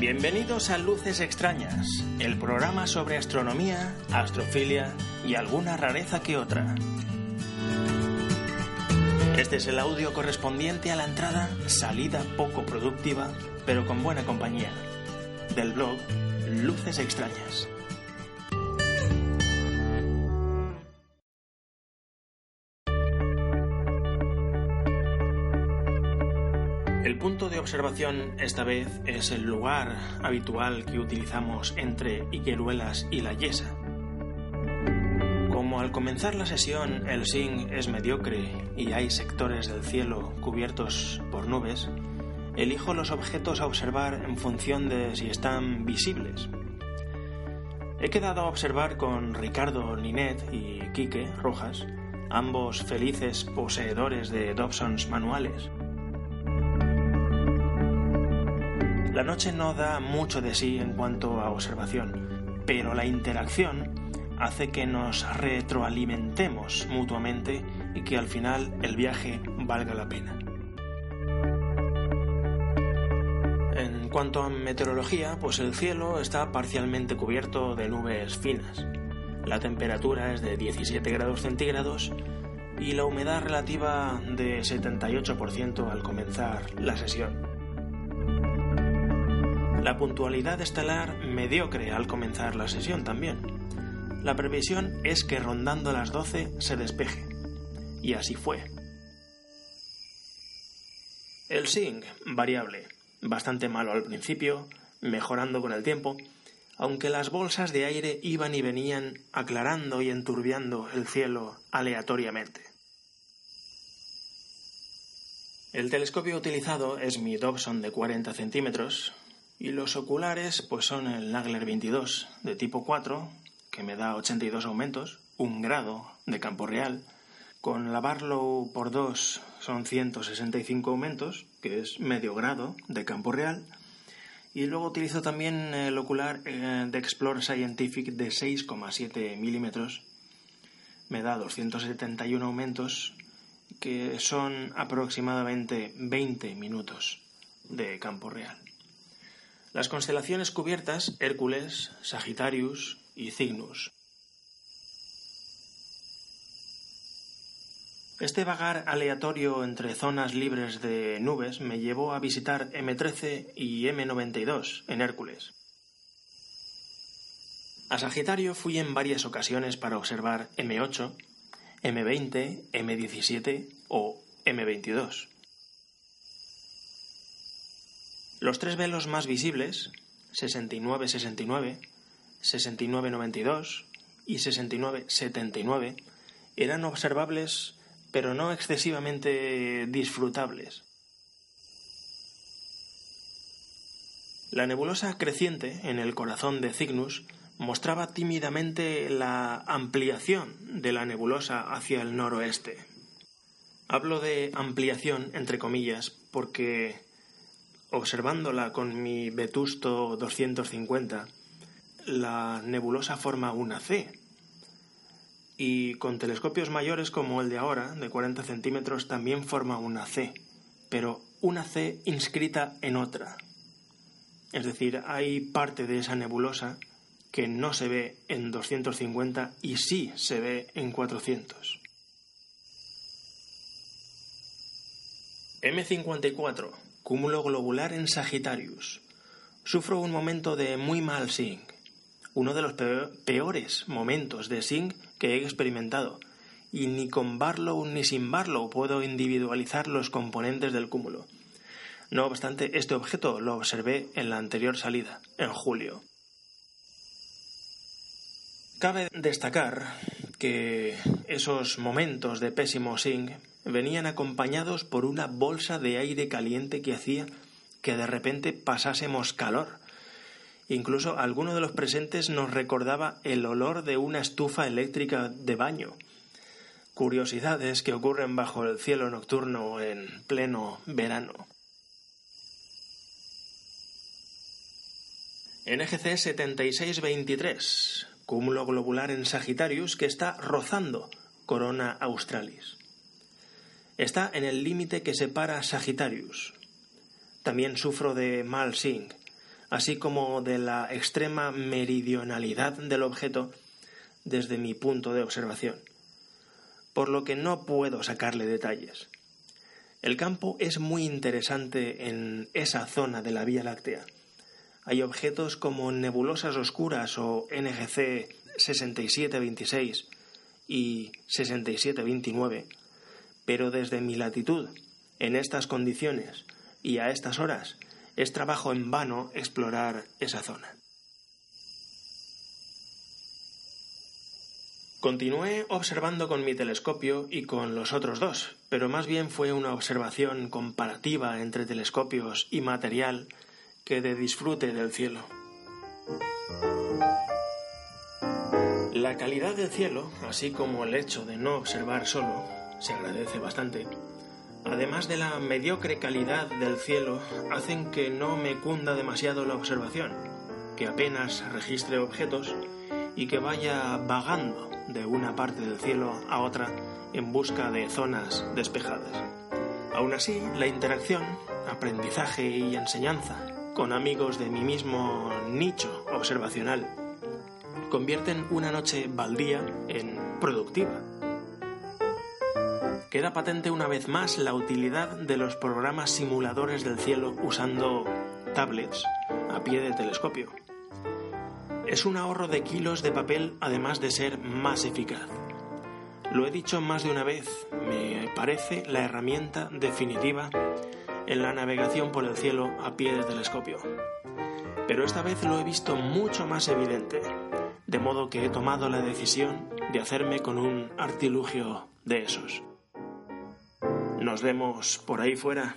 Bienvenidos a Luces Extrañas, el programa sobre astronomía, astrofilia y alguna rareza que otra. Este es el audio correspondiente a la entrada Salida poco productiva, pero con buena compañía, del blog Luces Extrañas. El punto de observación esta vez es el lugar habitual que utilizamos entre Higueruelas y la Yesa. Como al comenzar la sesión el SING es mediocre y hay sectores del cielo cubiertos por nubes, elijo los objetos a observar en función de si están visibles. He quedado a observar con Ricardo Ninet y Quique Rojas, ambos felices poseedores de Dobsons manuales. La noche no da mucho de sí en cuanto a observación, pero la interacción hace que nos retroalimentemos mutuamente y que al final el viaje valga la pena. Cuanto a meteorología, pues el cielo está parcialmente cubierto de nubes finas. La temperatura es de 17 grados centígrados y la humedad relativa de 78% al comenzar la sesión. La puntualidad estelar mediocre al comenzar la sesión también. La previsión es que rondando las 12 se despeje. Y así fue. El SING, variable, bastante malo al principio, mejorando con el tiempo, aunque las bolsas de aire iban y venían aclarando y enturbiando el cielo aleatoriamente. El telescopio utilizado es mi Dobson de 40 centímetros, y los oculares pues son el Nagler 22 de tipo 4, que me da 82 aumentos, un grado de campo real. Con la Barlow por 2 son 165 aumentos, que es medio grado de campo real. Y luego utilizo también el ocular eh, de Explore Scientific de 6,7 milímetros. Me da 271 aumentos, que son aproximadamente 20 minutos de campo real. Las constelaciones cubiertas, Hércules, Sagittarius y Cygnus. Este vagar aleatorio entre zonas libres de nubes me llevó a visitar M13 y M92 en Hércules. A Sagitario fui en varias ocasiones para observar M8, M20, M17 o M22. Los tres velos más visibles, 69-69, 69-92 y 69-79, eran observables pero no excesivamente disfrutables. La nebulosa creciente en el corazón de Cygnus mostraba tímidamente la ampliación de la nebulosa hacia el noroeste. Hablo de ampliación entre comillas porque Observándola con mi vetusto 250, la nebulosa forma una C. Y con telescopios mayores como el de ahora, de 40 centímetros, también forma una C, pero una C inscrita en otra. Es decir, hay parte de esa nebulosa que no se ve en 250 y sí se ve en 400. M54 Cúmulo globular en Sagittarius. Sufro un momento de muy mal zinc. Uno de los peores momentos de zinc que he experimentado. Y ni con Barlow ni sin Barlow puedo individualizar los componentes del cúmulo. No obstante, este objeto lo observé en la anterior salida, en julio. Cabe destacar que esos momentos de pésimo zinc venían acompañados por una bolsa de aire caliente que hacía que de repente pasásemos calor. Incluso alguno de los presentes nos recordaba el olor de una estufa eléctrica de baño. Curiosidades que ocurren bajo el cielo nocturno en pleno verano. NGC 7623, cúmulo globular en Sagittarius que está rozando Corona Australis. Está en el límite que separa Sagittarius. También sufro de mal sync, así como de la extrema meridionalidad del objeto desde mi punto de observación, por lo que no puedo sacarle detalles. El campo es muy interesante en esa zona de la Vía Láctea. Hay objetos como nebulosas oscuras o NGC 6726 y 6729, pero desde mi latitud, en estas condiciones y a estas horas, es trabajo en vano explorar esa zona. Continué observando con mi telescopio y con los otros dos, pero más bien fue una observación comparativa entre telescopios y material que de disfrute del cielo. La calidad del cielo, así como el hecho de no observar solo, se agradece bastante. Además de la mediocre calidad del cielo, hacen que no me cunda demasiado la observación, que apenas registre objetos y que vaya vagando de una parte del cielo a otra en busca de zonas despejadas. Aún así, la interacción, aprendizaje y enseñanza con amigos de mi mismo nicho observacional convierten una noche baldía en productiva. Queda patente una vez más la utilidad de los programas simuladores del cielo usando tablets a pie de telescopio. Es un ahorro de kilos de papel además de ser más eficaz. Lo he dicho más de una vez, me parece la herramienta definitiva en la navegación por el cielo a pie de telescopio. Pero esta vez lo he visto mucho más evidente, de modo que he tomado la decisión de hacerme con un artilugio de esos. Nos vemos por ahí fuera.